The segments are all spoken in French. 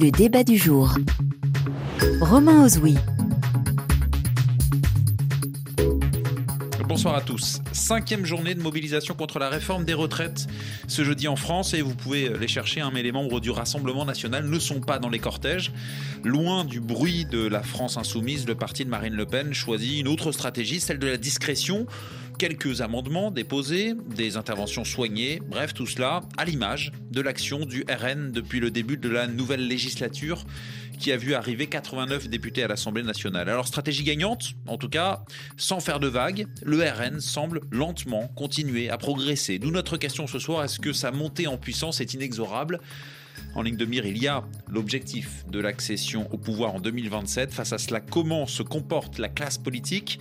Le débat du jour. Romain Ozoui. Bonsoir à tous. Cinquième journée de mobilisation contre la réforme des retraites ce jeudi en France et vous pouvez les chercher, hein, mais les membres du Rassemblement national ne sont pas dans les cortèges. Loin du bruit de la France insoumise, le parti de Marine Le Pen choisit une autre stratégie, celle de la discrétion. Quelques amendements déposés, des interventions soignées, bref, tout cela à l'image de l'action du RN depuis le début de la nouvelle législature qui a vu arriver 89 députés à l'Assemblée nationale. Alors stratégie gagnante, en tout cas, sans faire de vagues, le RN semble lentement continuer à progresser. D'où notre question ce soir, est-ce que sa montée en puissance est inexorable? En ligne de mire, il y a l'objectif de l'accession au pouvoir en 2027. Face à cela, comment se comporte la classe politique?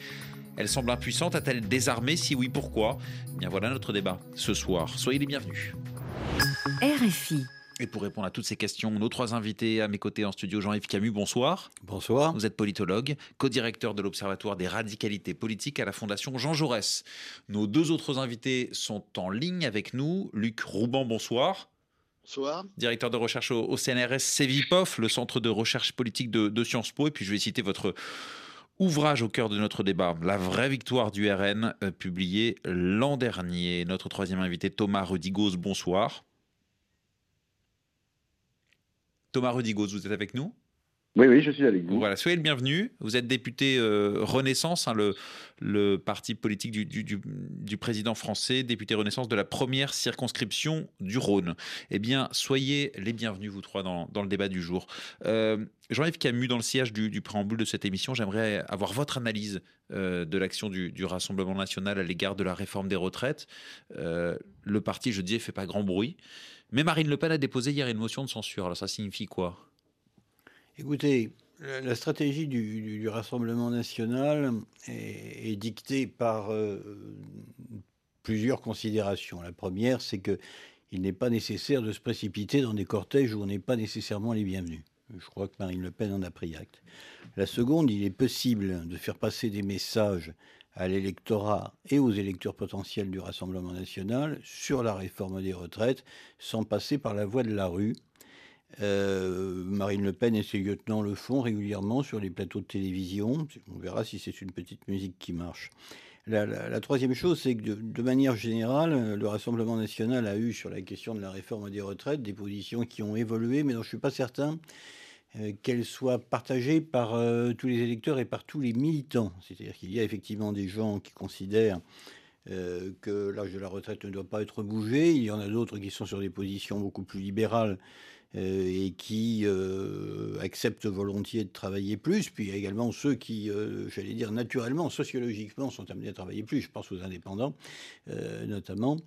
Elle semble impuissante, a-t-elle désarmé? Si oui, pourquoi? Eh Bien voilà notre débat ce soir. Soyez les bienvenus. RFI. Et pour répondre à toutes ces questions, nos trois invités à mes côtés en studio, Jean-Yves Camus, bonsoir. Bonsoir. Vous êtes politologue, co-directeur de l'Observatoire des radicalités politiques à la Fondation Jean Jaurès. Nos deux autres invités sont en ligne avec nous. Luc Rouban, bonsoir. Bonsoir. Directeur de recherche au, CNRS CEVIPOF, le centre de recherche politique de, de Sciences Po. Et puis je vais citer votre ouvrage au cœur de notre débat, La vraie victoire du RN, euh, publié l'an dernier. Notre troisième invité, Thomas Rudigos, bonsoir. Thomas Rudigos, vous êtes avec nous? Oui, oui, je suis avec vous. Voilà, soyez le bienvenu. Vous êtes député euh, Renaissance, hein, le, parti politique du, président français, député Renaissance de la première circonscription du Rhône. Eh bien, soyez les bienvenus, vous trois, dans, le débat du jour. Euh, Jean-Yves Camus, dans le sillage du, préambule de cette émission, j'aimerais avoir votre analyse euh, de l'action du, Rassemblement national à l'égard de la réforme des retraites. le parti, je disais, fait pas grand bruit. Mais Marine Le Pen a déposé hier une motion de censure. Alors ça signifie quoi? Écoutez, la stratégie du, Rassemblement national est, dictée par euh, plusieurs considérations. La première, c'est que il n'est pas nécessaire de se précipiter dans des cortèges où on n'est pas nécessairement les bienvenus. Je crois que Marine Le Pen en a pris acte. La seconde, il est possible de faire passer des messages à l'électorat et aux électeurs potentiels du Rassemblement national sur la réforme des retraites sans passer par la voie de la rue. Euh, Marine Le Pen et ses lieutenants le font régulièrement sur les plateaux de télévision. On verra si c'est une petite musique qui marche. La, troisième chose, c'est que de, manière générale, le Rassemblement national a eu sur la question de la réforme des retraites des positions qui ont évolué, mais dont je ne suis pas certain euh, qu'elle soit partagée par euh, tous les électeurs et par tous les militants. C'est-à-dire qu'il y a effectivement des gens qui considèrent que l'âge de la retraite ne doit pas être bougé. Il y en a d'autres qui sont sur des positions beaucoup plus libérales et qui euh, acceptent volontiers de travailler plus. Puis il y a également ceux qui, euh, j'allais dire naturellement, sociologiquement, sont amenés à travailler plus. Je pense aux indépendants, notamment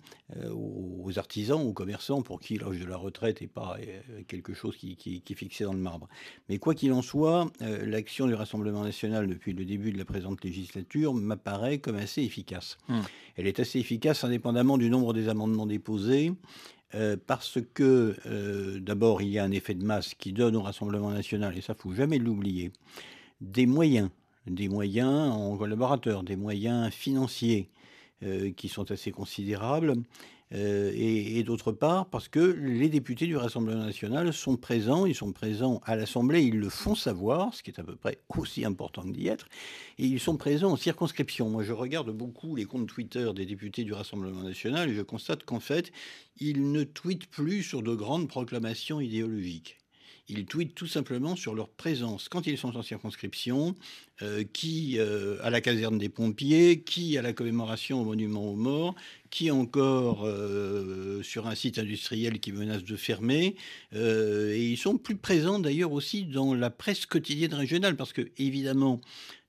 aux artisans, aux commerçants, pour qui l'âge de la retraite n'est pas quelque chose qui, qui, qui, est fixé dans le marbre. Mais quoi qu'il en soit, l'action du Rassemblement national depuis le début de la présente législature m'apparaît comme assez efficace. Hum. Elle est assez efficace indépendamment du nombre des amendements déposés. Euh, parce que euh, d'abord il y a un effet de masse qui donne au Rassemblement national, et ça faut jamais l'oublier, des moyens, des moyens en collaborateurs, des moyens financiers qui sont assez considérables. Euh, et, d'autre part parce que les députés du Rassemblement national sont présents, ils sont présents à l'Assemblée, ils le font savoir, ce qui est à peu près aussi important que d'y être, et ils sont présents en circonscription. Moi, je regarde beaucoup les comptes Twitter des députés du Rassemblement national et je constate qu'en fait, ils ne tweetent plus sur de grandes proclamations idéologiques ils tweetent tout simplement sur leur présence quand ils sont en circonscription, euh, qui euh, à la caserne des pompiers, qui à la commémoration au monument aux morts, qui encore euh, sur un site industriel qui menace de fermer. et ils sont plus présents d'ailleurs aussi dans la presse quotidienne régionale, parce que évidemment,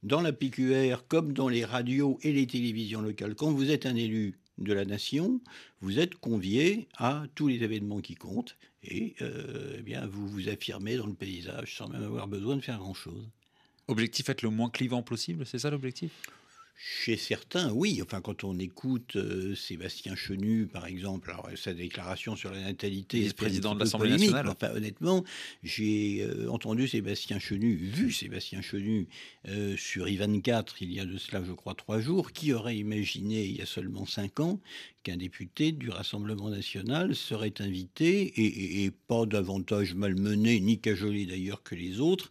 dans la PQR, comme dans les radios et les télévisions locales, quand vous êtes un élu de la nation, vous êtes convié à tous les événements qui comptent et euh, eh bien, vous vous affirmez dans le paysage sans même avoir besoin de faire grand-chose. Objectif être le moins clivant possible, c'est ça l'objectif? Chez certains, oui. Enfin, quand on écoute euh, Sébastien Chenu, par exemple, alors, sa déclaration sur la natalité, vice-président de l'Assemblée nationale. Enfin, honnêtement, j'ai euh, entendu Sébastien Chenu, vu Sébastien Chenu euh, sur I24 il y a de cela, je crois, trois jours. Qui aurait imaginé il y a seulement cinq ans qu'un député du Rassemblement national serait invité, et, pas davantage malmené, ni cajolé d'ailleurs que les autres,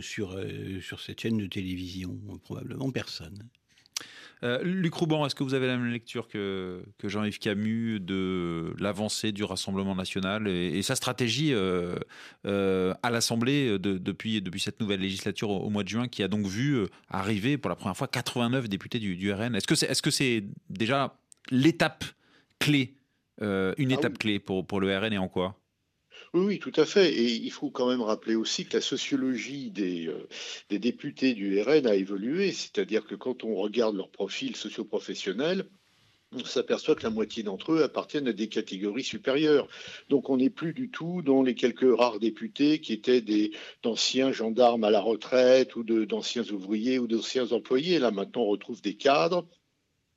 sur, sur cette chaîne de télévision Probablement personne. Euh, Luc Rouban, est-ce que vous avez la même lecture que, Jean-Yves Camus de l'avancée du Rassemblement national et, sa stratégie euh, euh, à l'Assemblée depuis, depuis cette nouvelle législature au, mois de juin qui a donc vu arriver pour la première fois 89 députés du, RN Est-ce que c'est est -ce c'est déjà l'étape clé, une ah étape clé pour, pour le RN et en quoi? Oui, tout à fait. Et il faut quand même rappeler aussi que la sociologie des, euh, des députés du RN a évolué. C'est-à-dire que quand on regarde leur profil socio-professionnel, on s'aperçoit que la moitié d'entre eux appartiennent à des catégories supérieures. Donc on n'est plus du tout dans les quelques rares députés qui étaient d'anciens gendarmes à la retraite ou d'anciens ouvriers ou d'anciens employés. Là maintenant on retrouve des cadres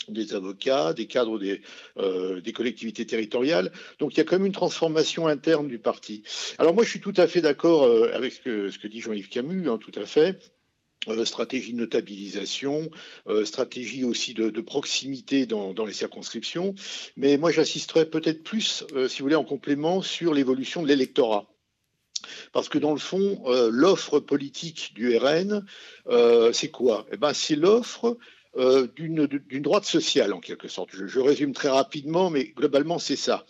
des avocats, des cadres des, euh, des, collectivités territoriales. Donc il y a quand même une transformation interne du parti. Alors moi je suis tout à fait d'accord euh, avec ce que, dit Jean-Yves Camus, hein, tout à fait. Euh, stratégie de notabilisation, stratégie aussi de, proximité dans, les circonscriptions. Mais moi j'assisterais peut-être plus, si vous voulez, en complément sur l'évolution de l'électorat. Parce que dans le fond, l'offre politique du RN, c'est quoi? Eh ben, C'est l'offre euh, d'une droite sociale, en quelque sorte. Je, résume très rapidement, mais globalement, c'est ça.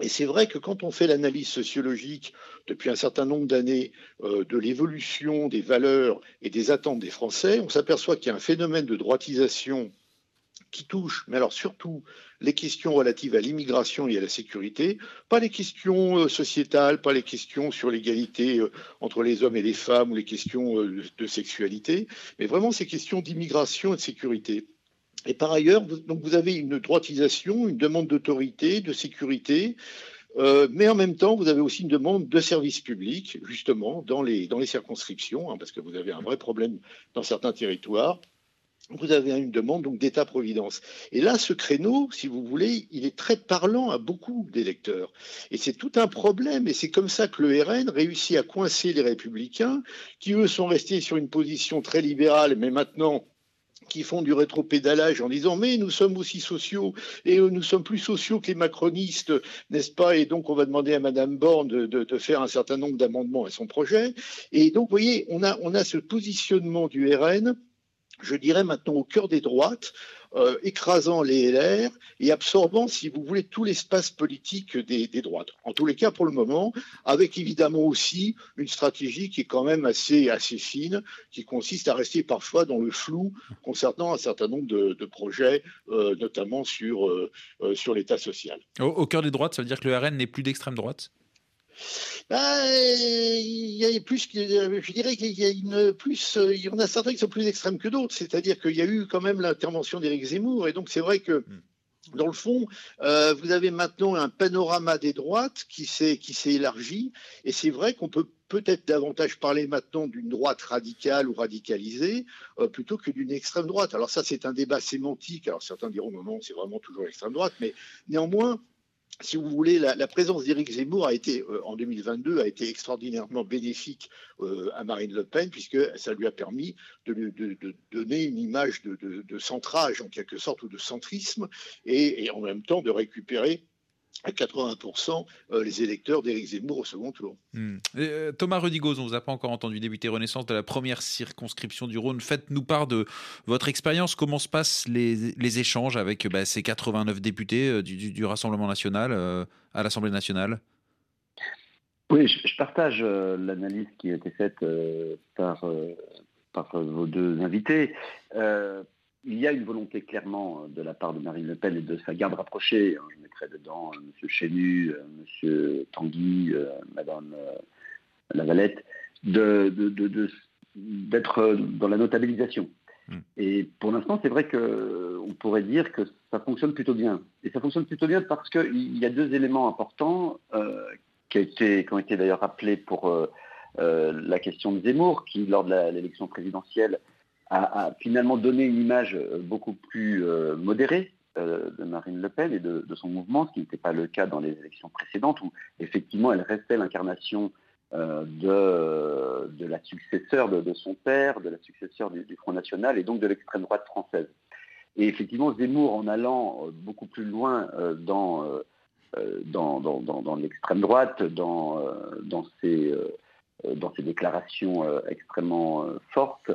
Et c'est vrai que quand on fait l'analyse sociologique depuis un certain nombre d'années euh, de l'évolution des valeurs et des attentes des Français, on s'aperçoit qu'il y a un phénomène de droitisation qui touche, mais alors surtout les questions relatives à l'immigration et à la sécurité, pas les questions euh, sociétales, pas les questions sur l'égalité euh, entre les hommes et les femmes ou les questions euh, de sexualité, mais vraiment ces questions d'immigration et de sécurité. Et par ailleurs, donc vous avez une droitisation, une demande d'autorité, de sécurité, mais en même temps, vous avez aussi une demande de service public, justement, dans les, dans les circonscriptions, hein, parce que vous avez un vrai problème dans certains territoires vous avez une demande donc d'État-providence. Et là, ce créneau, si vous voulez, il est très parlant à beaucoup d'électeurs. Et c'est tout un problème. Et c'est comme ça que le RN réussit à coincer les républicains, qui eux sont restés sur une position très libérale, mais maintenant qui font du rétropédalage en disant mais nous sommes aussi sociaux et nous sommes plus sociaux que les macronistes, n'est-ce pas? Et donc on va demander à Madame Borne de, de, faire un certain nombre d'amendements à son projet. Et donc vous voyez, on a, on a ce positionnement du RN je dirais maintenant au cœur des droites, euh, écrasant les LR et absorbant, si vous voulez, tout l'espace politique des, droites. En tous les cas, pour le moment, avec évidemment aussi une stratégie qui est quand même assez, assez fine, qui consiste à rester parfois dans le flou concernant un certain nombre de, projets, euh, notamment sur, euh, sur l'État social. au cœur des droites, ça veut dire que le RN n'est plus d'extrême droite? Bah, il y a plus, je dirais qu'il y a une plus, il y en a certains qui sont plus extrêmes que d'autres. C'est-à-dire qu'il y a eu quand même l'intervention d'Éric Zemmour, et donc c'est vrai que. Hmm. Dans le fond, euh, vous avez maintenant un panorama des droites qui s'est qui s'est élargi, et c'est vrai qu'on peut peut-être davantage parler maintenant d'une droite radicale ou radicalisée euh, plutôt que d'une extrême droite. Alors ça, c'est un débat sémantique. Alors certains diront non, non, c'est vraiment toujours l'extrême droite, mais néanmoins, si vous voulez, la, présence d'Éric Zemmour a été, euh, en 2022, a été extraordinairement bénéfique euh, à Marine Le Pen, puisque ça lui a permis de, donner une image de, centrage, en quelque sorte, ou de centrisme, et en même temps de récupérer à 80% euh, les électeurs d'Éric Zemmour au second tour. Hmm. Euh, Thomas Rudigoz, on ne vous a pas encore entendu débuter Renaissance de la première circonscription du Rhône. Faites-nous part de votre expérience. Comment se passent les, échanges avec bah, ces 89 députés euh, du, Rassemblement national à l'Assemblée nationale? Oui, je, partage l'analyse qui a été faite par, par vos deux invités il y a une volonté clairement euh, de la part de Marine Le Pen et de sa garde rapprochée, hein, je mettrais dedans euh, M. Chenu, euh, M. Tanguy, Mme Lavalette, d'être dans la notabilisation. Hmm. Et pour l'instant, c'est vrai qu'on pourrait dire que ça fonctionne plutôt bien. Et ça fonctionne plutôt bien parce qu'il y a deux éléments importants qui, qui, ont été d'ailleurs rappelés pour la question de Zemmour, qui, lors de l'élection présidentielle, a, finalement donné une image euh, beaucoup plus euh, modérée euh, de Marine Le Pen et de, son mouvement, ce qui n'était pas le cas dans les élections précédentes, où effectivement elle restait l'incarnation de, la successeur de, son père, de la successeur du, Front National et donc de l'extrême droite française. Et effectivement, Zemmour, en allant beaucoup plus loin dans, dans, dans, l'extrême droite, dans, dans ses dans ses déclarations extrêmement fortes.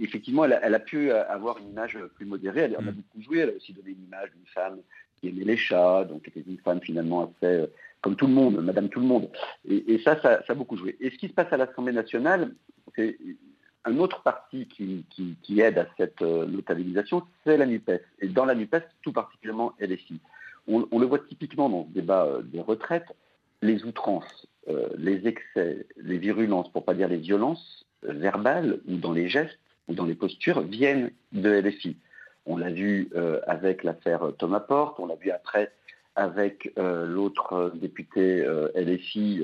effectivement, elle a, pu avoir une image plus modérée. Elle, en a mm. beaucoup joué. Elle a aussi donné une image d'une femme qui aimait les chats, donc qui était une femme finalement assez comme tout le monde, Madame tout le monde. Et, ça, ça, a beaucoup joué. Et ce qui se passe à l'Assemblée nationale, c'est un autre parti qui, aide à cette euh, notabilisation, c'est la NUPES. Et dans la NUPES, tout particulièrement LFI. On, on le voit typiquement dans ce débat euh, des retraites, les outrances, euh, les excès, les virulences, pour pas dire les violences verbales ou dans les gestes ou dans les postures viennent de LFI. On l'a vu avec l'affaire Thomas Porte, on l'a vu après avec euh, l'autre euh, député euh, LFI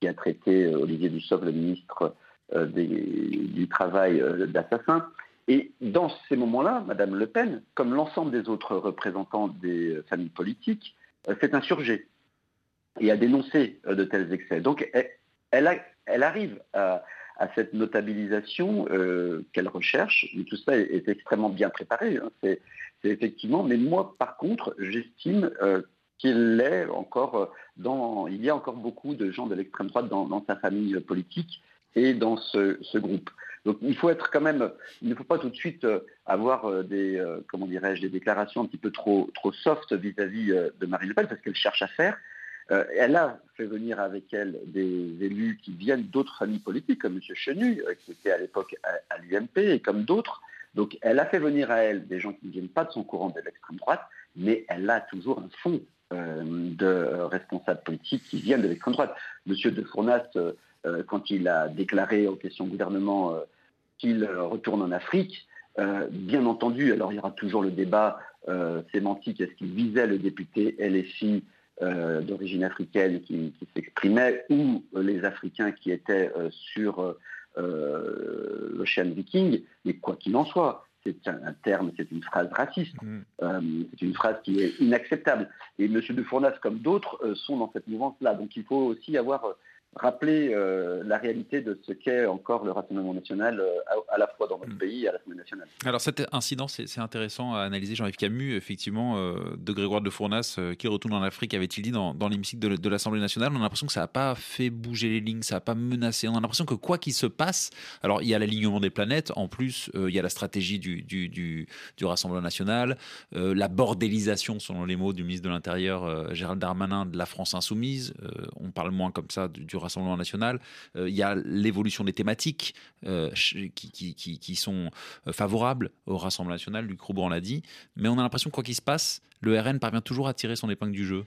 qui a traité Olivier Dussopt, le ministre du Travail, d'assassin. Et dans ces moments-là, Madame Le Pen, comme l'ensemble des autres représentants des familles politiques, s'est insurgée et a dénoncé de tels excès. Donc elle, arrive à, cette notabilisation qu'elle recherche. Mais tout ça est, extrêmement bien préparé. Hein. C'est effectivement. Mais moi, par contre, j'estime qu'il est encore euh, dans. Il y a encore beaucoup de gens de l'extrême droite dans, sa famille politique et dans ce, groupe. Donc il faut être quand même, il ne faut pas tout de suite euh, avoir euh, des, comment dirais-je, des déclarations un petit peu trop, trop soft vis-à-vis de Marine Le Pen parce qu'elle cherche à faire. Elle a fait venir avec elle des élus qui viennent d'autres familles politiques, comme M. Chenu, qui était à l'époque à, l'UMP, et comme d'autres. Donc elle a fait venir à elle des gens qui ne viennent pas de son courant de l'extrême droite, mais elle a toujours un fond euh, de responsables politiques qui viennent de l'extrême droite. Monsieur de Fournas, euh, euh, quand il a déclaré aux questions gouvernement qu'il retourne en Afrique, bien entendu, alors il y aura toujours le débat sémantique, est-ce qu'il visait le député LFI d'origine africaine qui, s'exprimait ou les Africains qui étaient sur l'Ocean Viking, mais quoi qu'il en soit, c'est un, terme, c'est une phrase raciste. Mm. Euh, c'est une phrase qui est inacceptable. Et M. de Fournas, comme d'autres, euh, sont dans cette mouvance-là. Donc il faut aussi avoir euh, rappeler euh, la réalité de ce qu'est encore le Rassemblement national euh, à, la fois dans notre mm. pays et à l'Assemblée nationale. Alors cet incident, c'est intéressant à analyser. Jean-Yves Camus, effectivement, euh, de Grégoire de Fournas, qui retourne en Afrique, avait-il dit dans, l'hémicycle de, l'Assemblée nationale, on a l'impression que ça n'a pas fait bouger les lignes, ça n'a pas menacé. On a l'impression que quoi qu'il se passe, alors il y a l'alignement des planètes, en plus il y a la stratégie du, du, du, Rassemblement national, la bordélisation, selon les mots du ministre de l'Intérieur, Gérald Darmanin, de la France insoumise. on parle moins comme ça du, du Rassemblement national. Euh, il y a l'évolution des thématiques euh, qui, sont euh, favorables au Rassemblement national. Luc Rouban l'a dit. Mais on a l'impression que quoi qu'il se passe, le RN parvient toujours à tirer son épingle du jeu.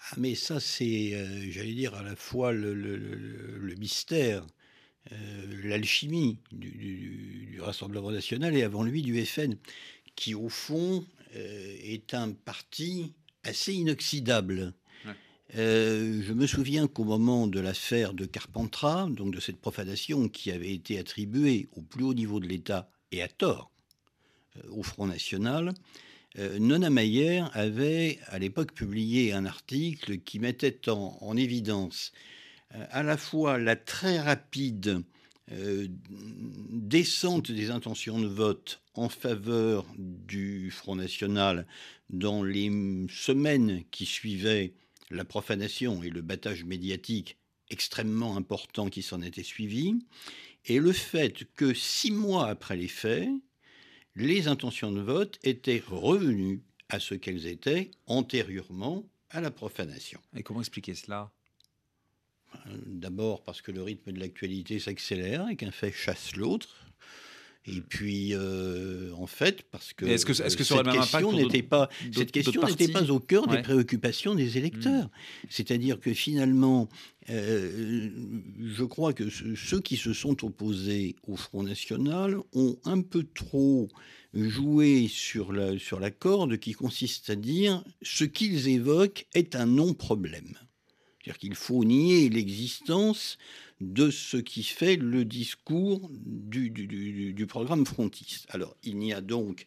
Ah, mais ça, c'est, j'allais dire, à la fois le, mystère, l'alchimie du, Rassemblement national et avant lui du FN, qui au fond est un parti assez inoxydable. Euh, je me souviens qu'au moment de l'affaire de Carpentras, donc de cette profanation qui avait été attribuée au plus haut niveau de l'État et à tort euh, au Front National, euh, Nona Mayer avait à l'époque publié un article qui mettait en, évidence à la fois la très rapide descente des intentions de vote en faveur du Front National dans les semaines qui suivaient la profanation et le battage médiatique extrêmement important qui s'en était suivi, et le fait que six mois après les faits, les intentions de vote étaient revenues à ce qu'elles étaient antérieurement à la profanation. Et comment expliquer cela? D'abord parce que le rythme de l'actualité s'accélère et qu'un fait chasse l'autre. Et puis, euh, en fait, parce que, est-ce que, cette question n'était pas cette question n'était pas au cœur des préoccupations des électeurs. Hmm. C'est-à-dire que finalement, euh, je crois que ceux qui se sont opposés au Front National ont un peu trop joué sur la, sur la corde qui consiste à dire ce qu'ils évoquent est un non-problème. C'est-à-dire qu'il faut nier l'existence de ce qui fait le discours du, programme frontiste. Alors, il n'y a donc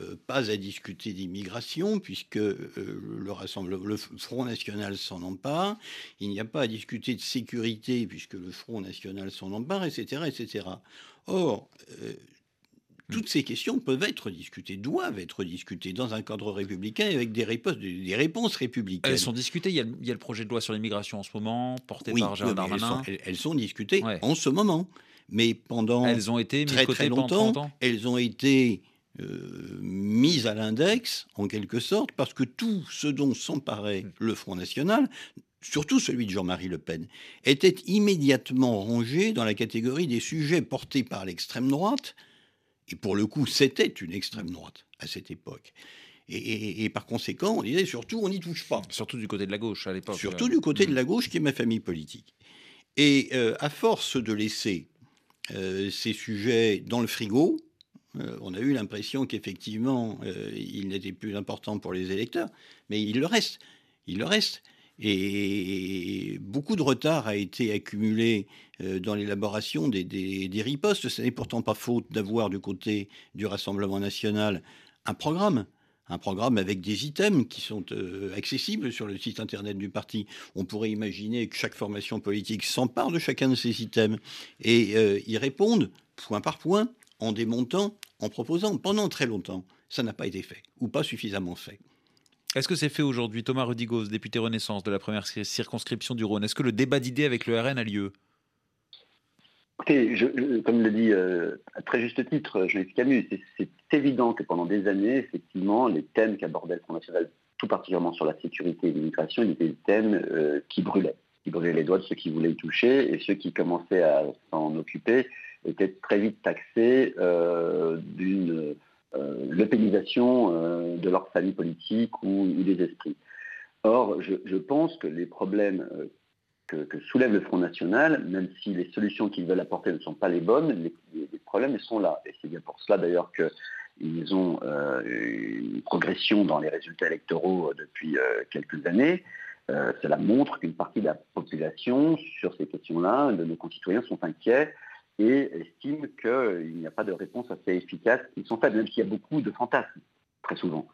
euh, pas à discuter d'immigration, puisque euh, le, Rassemblement, le Front National s'en empare. Il n'y a pas à discuter de sécurité, puisque le Front National s'en empare, etc. etc. Or, euh, Toutes ces questions peuvent être discutées, doivent être discutées dans un cadre républicain avec des réponses, des réponses républicaines. Elles sont discutées. Il y, a, le projet de loi sur l'immigration en ce moment, porté par Gérald Darmanin. Elles sont, discutées en ce moment. Mais pendant elles ont été très, très longtemps, elles ont été euh, mises à l'index, en quelque sorte, parce que tout ce dont s'emparait hmm. le Front National, surtout celui de Jean-Marie Le Pen, était immédiatement rangé dans la catégorie des sujets portés par l'extrême droite, et pour le coup, c'était une extrême droite à cette époque. Et, par conséquent, on disait surtout, on n'y touche pas. Surtout du côté de la gauche à l'époque. Surtout du côté de la gauche, qui est ma famille politique. Et euh, à force de laisser euh, ces sujets dans le frigo, euh, on a eu l'impression qu'effectivement, ils n'étaient plus importants pour les électeurs, mais il le reste. Il le reste. Et beaucoup de retard a été accumulé euh, dans l'élaboration des, ripostes. Ce n'est pourtant pas faute d'avoir du côté du Rassemblement national un programme un programme avec des items qui sont euh, accessibles sur le site internet du parti. On pourrait imaginer que chaque formation politique s'empare de chacun de ces items et euh, y répondent point par point, en démontant, en proposant. Pendant très longtemps, ça n'a pas été fait, ou pas suffisamment fait. Est-ce que c'est fait aujourd'hui Thomas Rudigos, député Renaissance de la première circonscription du Rhône, est-ce que le débat d'idées avec le RN a lieu? Écoutez, comme le dit euh, à très juste titre Jean-Yves Camus, c'est évident que pendant des années, effectivement, les thèmes qu'abordait le Front National, tout particulièrement sur la sécurité et l'immigration, étaient des thèmes euh, qui brûlaient, qui brûlaient les doigts de ceux qui voulaient y toucher, et ceux qui commençaient à s'en occuper étaient très vite taxés euh, d'une euh, l'eupénisation euh, de leur famille politique ou, des esprits. Or, je, pense que les problèmes euh, que, soulève le Front National, même si les solutions qu'ils veulent apporter ne sont pas les bonnes, les, problèmes sont là. Et c'est bien pour cela d'ailleurs qu'ils ont une progression dans les résultats électoraux depuis quelques années. cela montre qu'une partie de la population, sur ces questions-là, de nos concitoyens, sont inquiets et estime qu'il n'y a pas de réponse assez efficace qui sont faites, même s'il y a beaucoup de fantasmes, très souvent.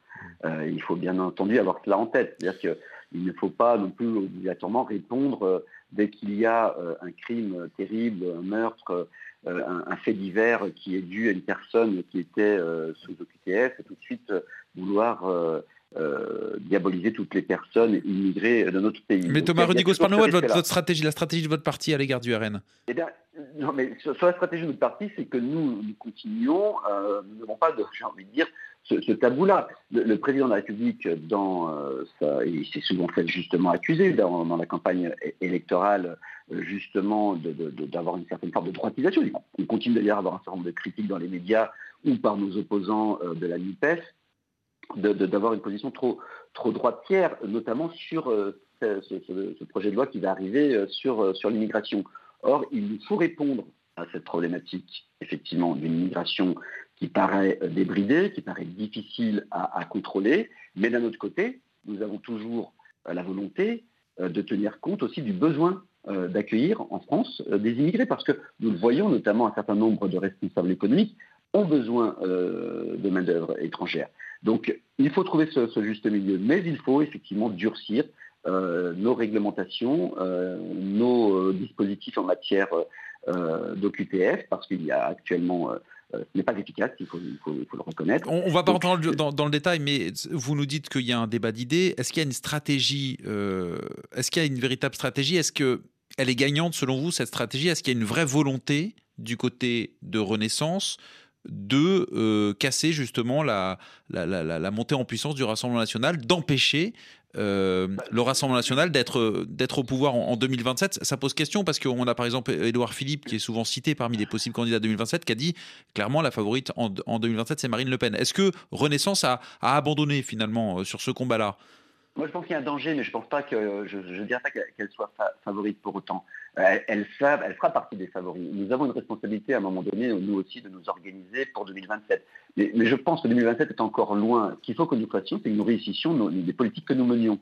Euh, il faut bien entendu avoir cela en tête. C'est-à-dire qu'il ne faut pas non plus obligatoirement répondre euh, dès qu'il y a euh, un crime terrible, un meurtre, un, fait divers qui est dû à une personne qui était sous OQTF, et tout de suite vouloir diaboliser toutes les personnes immigrées de notre pays. Mais Thomas Rudigos, parlez-moi de votre, stratégie, la stratégie de votre parti à l'égard du RN. Eh bien, non, mais sur, la stratégie de notre parti, c'est que nous, nous continuons, euh, nous n'avons pas, j'ai envie de dire, ce, tabou-là. Le, président de la République, dans euh, il s'est souvent fait justement accuser dans, la campagne électorale, euh, justement, d'avoir une certaine forme de droitisation. On continue d'ailleurs à avoir un certain nombre de critiques dans les médias ou par nos opposants de la NUPES, d'avoir une position trop, droitière, notamment sur ce, projet de loi qui va arriver sur, sur l'immigration. Or, il nous faut répondre à cette problématique, effectivement, d'une immigration qui paraît euh, débridée, qui paraît difficile à, contrôler, mais d'un autre côté, nous avons toujours euh, la volonté euh, de tenir compte aussi du besoin d'accueillir en France des immigrés, parce que nous le voyons, notamment un certain nombre de responsables économiques ont besoin de main-d'œuvre étrangère. Donc, il faut trouver ce, juste milieu, mais il faut effectivement durcir euh, nos réglementations, euh, nos euh, dispositifs en matière d'OQTF, parce qu'il y a actuellement ce n'est pas efficace, il faut, le reconnaître. On ne va pas rentrer dans, le détail, mais vous nous dites qu'il y a un débat d'idées. Est-ce qu'il y a une stratégie Est-ce qu'il y a une véritable stratégie? Est-ce qu'elle est gagnante selon vous, cette stratégie? Est-ce qu'il y a une vraie volonté du côté de Renaissance de casser justement la, montée en puissance du Rassemblement national, d'empêcher euh, le Rassemblement national d'être au pouvoir en, 2027 Ça pose question parce qu'on a par exemple Édouard Philippe qui est souvent cité parmi les possibles candidats 2027 qui a dit clairement la favorite en, 2027 c'est Marine Le Pen. Est-ce que Renaissance a, abandonné finalement euh, sur ce combat-là? Moi, je pense qu'il y a un danger, mais je ne pense pas que je pas qu'elle soit favorite pour autant. Elle, fera partie des favoris. Nous avons une responsabilité à un moment donné, nous aussi, de nous organiser pour 2027. Mais, je pense que 2027 est encore loin. Ce qu'il faut que nous fassions, c'est que nous réussissions les politiques que nous menions.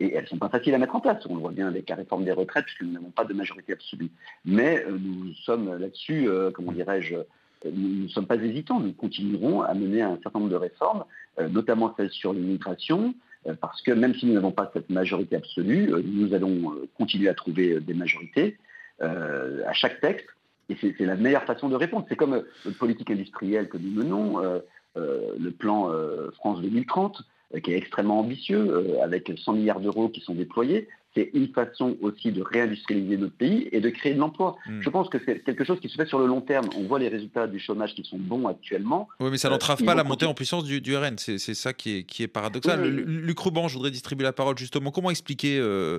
Et elles ne sont pas faciles à mettre en place. On le voit bien avec la réforme des retraites, puisque nous n'avons pas de majorité absolue. Mais euh, nous sommes là-dessus, euh, comment dirais-je, euh, nous ne sommes pas hésitants. Nous continuerons à mener un certain nombre de réformes, notamment celles sur l'immigration, parce que même si nous n'avons pas cette majorité absolue, nous allons continuer à trouver des majorités à chaque texte Et c'est la meilleure façon de répondre. C'est comme la politique industrielle que nous menons, le plan France 2030, qui est extrêmement ambitieux, avec 100 milliards d'euros qui sont déployés c'est une façon aussi de réindustrialiser notre pays et de créer de l'emploi. Hmm. Je pense que c'est quelque chose qui se fait sur le long terme. On voit les résultats du chômage qui sont bons actuellement. Oui, mais ça n'entrave euh, pas la montée en puissance du, RN. C'est ça qui est, qui est paradoxal. Luc Ruban, je voudrais distribuer la parole justement. Comment expliquer euh,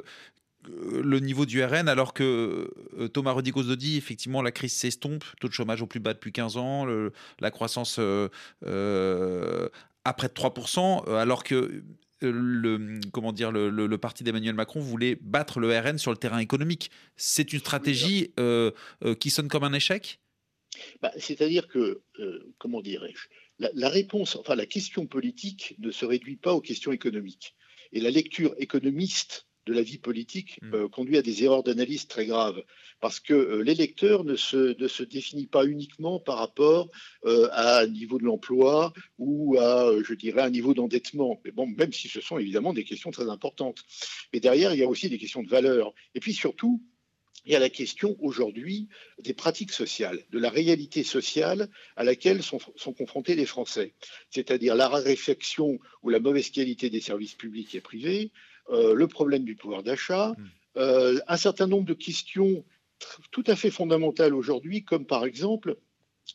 le niveau du RN alors que euh, Thomas Rodikos dit effectivement la crise s'estompe, taux de chômage au plus bas depuis 15 ans, la croissance à près de 3%, alors que le, comment dire, le, parti d'Emmanuel Macron voulait battre le RN sur le terrain économique. C'est une stratégie euh, euh, qui sonne comme un échec? Bah, C'est-à-dire que, euh, comment dirais-je, la, la, réponse, enfin la question politique ne se réduit pas aux questions économiques. Et la lecture économiste de la vie politique hmm. conduit à des erreurs d'analyse très graves parce que euh, l'électeur ne se, ne se définit pas uniquement par rapport euh, à un niveau de l'emploi ou à, euh, je dirais, un niveau d'endettement. Mais bon, même si ce sont évidemment des questions très importantes. Mais derrière, il y a aussi des questions de valeur. Et puis surtout, il y a la question aujourd'hui des pratiques sociales, de la réalité sociale à laquelle sont, sont confrontés les Français, c'est-à-dire la raréfaction ou la mauvaise qualité des services publics et privés, le problème du pouvoir d'achat, mmh. un certain nombre de questions tout à fait fondamentales aujourd'hui, comme par exemple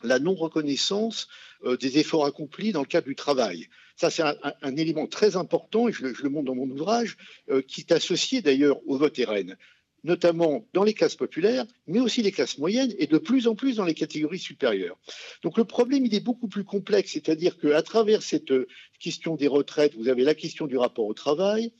la non-reconnaissance euh, des efforts accomplis dans le cadre du travail. Ça, c'est un, élément très important, et je, le montre dans mon ouvrage, euh, qui est associé d'ailleurs au vote RN, notamment dans les classes populaires, mais aussi les classes moyennes, et de plus en plus dans les catégories supérieures. Donc le problème, il est beaucoup plus complexe, c'est-à-dire qu'à travers cette euh, question des retraites, vous avez la question du rapport au travail,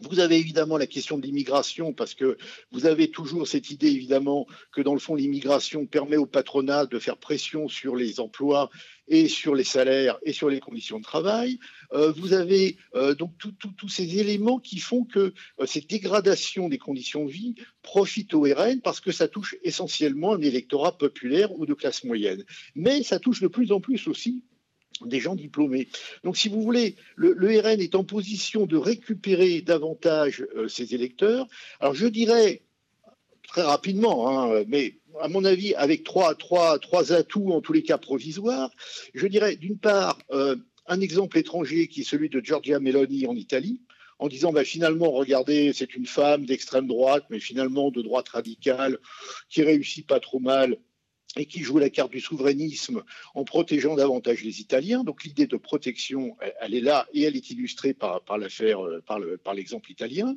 vous avez évidemment la question de l'immigration, parce que vous avez toujours cette idée, évidemment, que dans le fond, l'immigration permet au patronat de faire pression sur les emplois et sur les salaires et sur les conditions de travail. Euh, vous avez euh, donc tous ces éléments qui font que euh, cette dégradation des conditions de vie profite au RN parce que ça touche essentiellement un électorat populaire ou de classe moyenne. Mais ça touche de plus en plus aussi des gens diplômés. Donc, si vous voulez, le, RN est en position de récupérer davantage euh, ses électeurs. Alors, je dirais très rapidement, hein, mais à mon avis, avec trois, trois, trois atouts, en tous les cas provisoires, je dirais d'une part, euh, un exemple étranger qui est celui de Giorgia Meloni en Italie, en disant bah, finalement, regardez, c'est une femme d'extrême droite, mais finalement de droite radicale, qui réussit pas trop mal et qui joue la carte du souverainisme en protégeant davantage les Italiens. Donc l'idée de protection, elle, est là et elle est illustrée par, par l'affaire, euh, par, le, par l'exemple italien.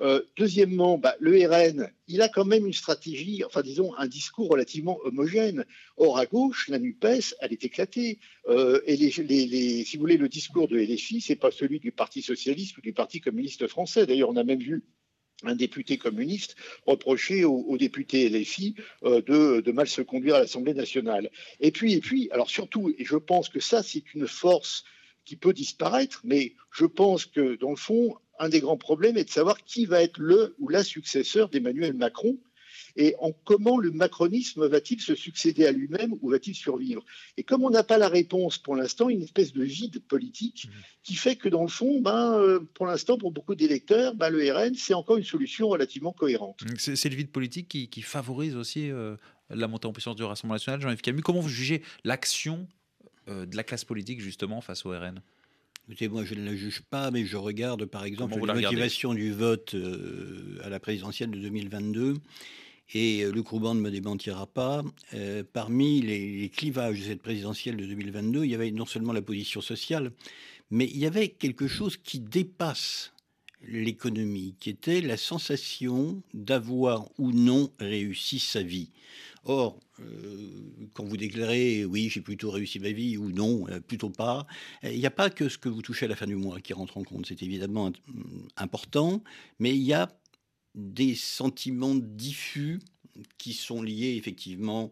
Euh, deuxièmement, bah, le RN, il a quand même une stratégie, enfin disons un discours relativement homogène. Or à gauche, la Nupes, elle est éclatée. Euh, et les, les, si vous voulez, le discours de LFI, c'est pas celui du Parti socialiste ou du Parti communiste français. D'ailleurs, on a même vu un député communiste reprocher aux, députés LFI euh, de, de, mal se conduire à l'Assemblée nationale. Et puis, et puis, alors surtout, et je pense que ça, c'est une force qui peut disparaître, mais je pense que dans le fond, un des grands problèmes est de savoir qui va être le ou la successeur d'Emmanuel Macron et en comment le macronisme va-t-il se succéder à lui-même ou va-t-il survivre? Et comme on n'a pas la réponse pour l'instant, une espèce de vide politique mmh. qui fait que dans le fond, ben, euh, pour l'instant, pour beaucoup d'électeurs, ben, le RN, c'est encore une solution relativement cohérente. C'est le vide politique qui, favorise aussi euh, la montée en puissance du Rassemblement national. Jean-Yves Camus, comment vous jugez l'action euh, de la classe politique justement face au RN Écoutez, moi, je ne la juge pas, mais je regarde, par exemple, la, motivation du vote à la présidentielle de 2022 et euh, le Rouban ne me démentira pas, euh, parmi les, clivages de cette présidentielle de 2022, il y avait non seulement la position sociale, mais il y avait quelque chose qui dépasse l'économie, qui était la sensation d'avoir ou non réussi sa vie. Or, euh, quand vous déclarez oui, j'ai plutôt réussi ma vie ou non, plutôt pas, il n'y a pas que ce que vous touchez à la fin du mois qui rentre en compte. C'est évidemment important, mais il y a des sentiments diffus qui sont liés effectivement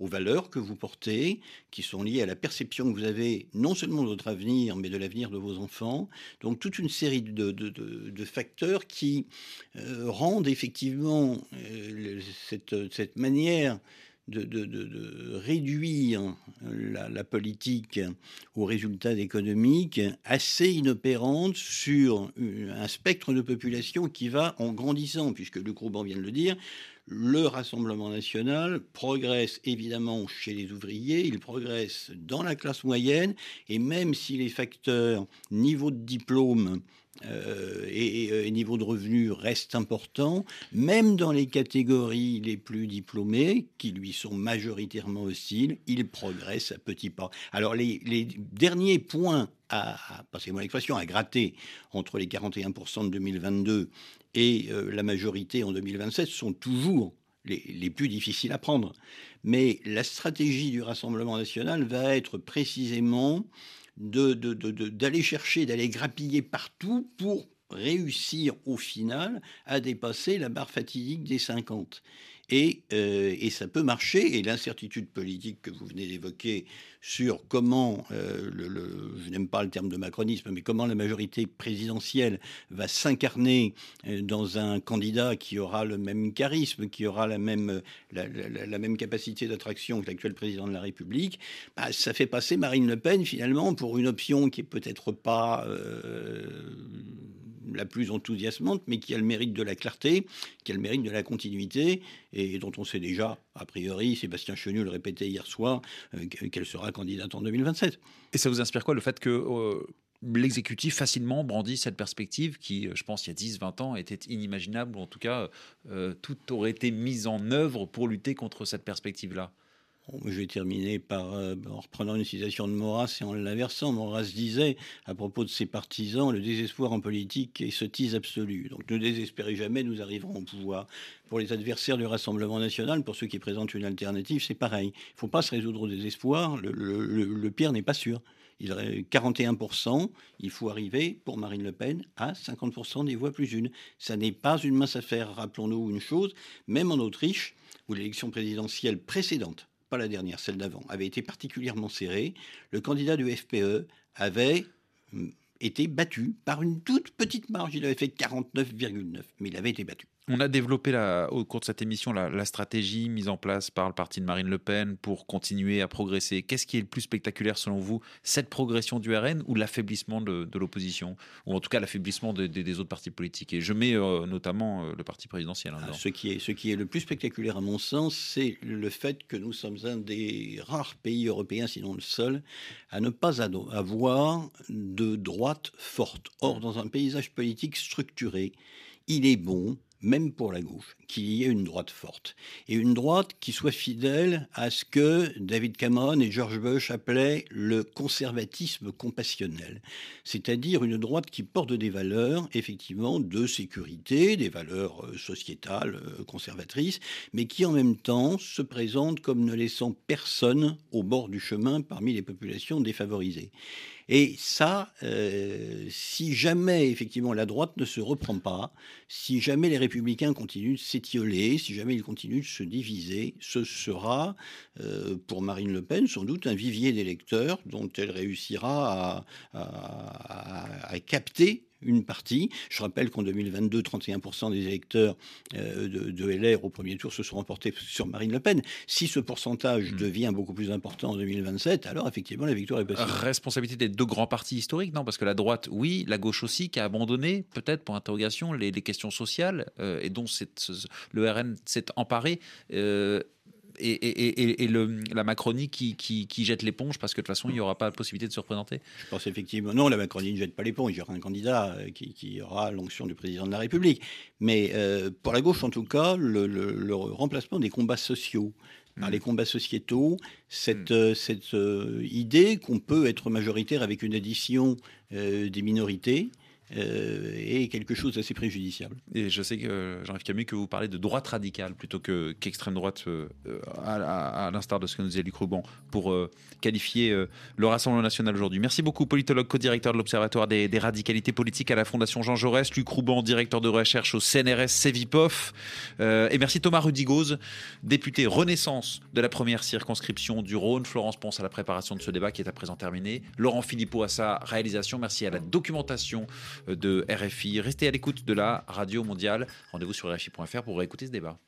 aux valeurs que vous portez, qui sont liés à la perception que vous avez non seulement de votre avenir, mais de l'avenir de vos enfants. Donc toute une série de, facteurs qui euh, rendent effectivement euh, cette, cette, manière de, réduire la, politique aux résultats économiques assez inopérante sur un spectre de population qui va en grandissant, puisque le Grouban vient de le dire, le Rassemblement national progresse évidemment chez les ouvriers, il progresse dans la classe moyenne, et même si les facteurs niveau de diplôme euh, et, niveau de revenus restent importants, même dans les catégories les plus diplômées, qui lui sont majoritairement hostiles, il progresse à petits pas. Alors les, derniers points à, passez-moi l'expression, à gratter entre les 41% de 2022 et euh, la majorité en 2027 sont toujours les, plus difficiles à prendre. Mais la stratégie du Rassemblement national va être précisément d'aller chercher, d'aller grappiller partout pour réussir au final à dépasser la barre fatidique des 50. Euh, et, ça peut marcher. Et l'incertitude politique que vous venez d'évoquer sur comment, euh, je n'aime pas le terme de macronisme, mais comment la majorité présidentielle va s'incarner euh, dans un candidat qui aura le même charisme, qui aura la même, la, même capacité d'attraction que l'actuel président de la République, bah, ça fait passer Marine Le Pen finalement pour une option qui est peut-être pas la plus enthousiasmante, mais qui a le mérite de la clarté, qui a le mérite de la continuité, et dont on sait déjà, a priori, Sébastien Chenu le répétait hier soir, euh, qu'elle sera candidate en 2027. Et ça vous inspire quoi le fait que euh, l'exécutif facilement brandit cette perspective qui, euh, je pense, il y a 10-20 ans était inimaginable, ou en tout cas, tout aurait été mis en œuvre pour lutter contre cette perspective-là? Je vais terminer euh, en reprenant une citation de Maurras et en l'inversant. Maurras disait, à propos de ses partisans, le désespoir en politique est sottise absolue. Donc ne désespérez jamais, nous arriverons au pouvoir. Pour les adversaires du Rassemblement national, pour ceux qui présentent une alternative, c'est pareil. Il ne faut pas se résoudre au désespoir, le, pire n'est pas sûr. Il 41%, il faut arriver pour Marine Le Pen à 50% des voix plus une. Ça n'est pas une mince affaire. Rappelons-nous une chose, même en Autriche, où l'élection présidentielle précédente la dernière, celle d'avant, avait été particulièrement serrée, le candidat du FPE avait hum, été battu par une toute petite marge. Il avait fait 49,9, mais il avait été battu. On a développé la, au cours de cette émission la, stratégie mise en place par le parti de Marine Le Pen pour continuer à progresser. Qu'est-ce qui est le plus spectaculaire selon vous Cette progression du RN ou l'affaiblissement de, l'opposition? Ou en tout cas l'affaiblissement des autres partis politiques? Et je mets euh, notamment euh, le parti présidentiel. Hein, ce, qui est, ce qui est le plus spectaculaire à mon sens, c'est le fait que nous sommes un des rares pays européens, sinon le seul, à ne pas avoir de droite forte. Or, dans un paysage politique structuré, il est bon même pour la gauche, qu'il y ait une droite forte. Et une droite qui soit fidèle à ce que David Cameron et George Bush appelaient le conservatisme compassionnel. C'est-à-dire une droite qui porte des valeurs, effectivement, de sécurité, des valeurs euh, sociétales euh, conservatrices, mais qui en même temps se présente comme ne laissant personne au bord du chemin parmi les populations défavorisées. Et ça, euh, si jamais effectivement la droite ne se reprend pas, si jamais les républicains continuent de s'étioler, si jamais ils continuent de se diviser, ce sera euh, pour Marine Le Pen sans doute un vivier d'électeurs dont elle réussira à capter une partie. Je rappelle qu'en 2022, 31% des électeurs euh, de, LR au premier tour se sont remportés sur Marine Le Pen. Si ce pourcentage hmm. devient beaucoup plus important en 2027, alors effectivement la victoire est possible. Responsabilité des deux grands partis historiques, non Parce que la droite, oui, la gauche aussi, qui a abandonné, peut-être pour interrogation, les, questions sociales euh, et dont le RN s'est emparé. Euh, et, le, la Macronie qui, qui, jette l'éponge parce que de toute façon, il n'y aura pas la possibilité de se représenter Je pense effectivement, non, la Macronie ne jette pas l'éponge. Il y aura un candidat euh, qui, aura l'onction du président de la République. Mais euh, pour la gauche, en tout cas, le, remplacement des combats sociaux par hmm. les combats sociétaux, cette, hmm. euh, cette idée qu'on peut être majoritaire avec une addition des minorités, est quelque chose d'assez préjudiciable. Et je sais que Jean-Yves Camus que vous parlez de droite radicale plutôt que qu'extrême droite, euh, à, l'instar de ce que nous disait Luc Rouban, pour euh, qualifier le Rassemblement national aujourd'hui. Merci beaucoup, politologue, co-directeur de l'Observatoire des, radicalités politiques à la Fondation Jean Jaurès, Luc Rouban, directeur de recherche au CNRS Cevipof, et merci Thomas Rudigoz, député Renaissance de la première circonscription du Rhône. Florence Ponce à la préparation de ce débat qui est à présent terminé. Laurent Philippot à sa réalisation. Merci à la documentation de RFI. Restez à l'écoute de la radio mondiale. Rendez-vous sur RFI.fr pour écouter ce débat.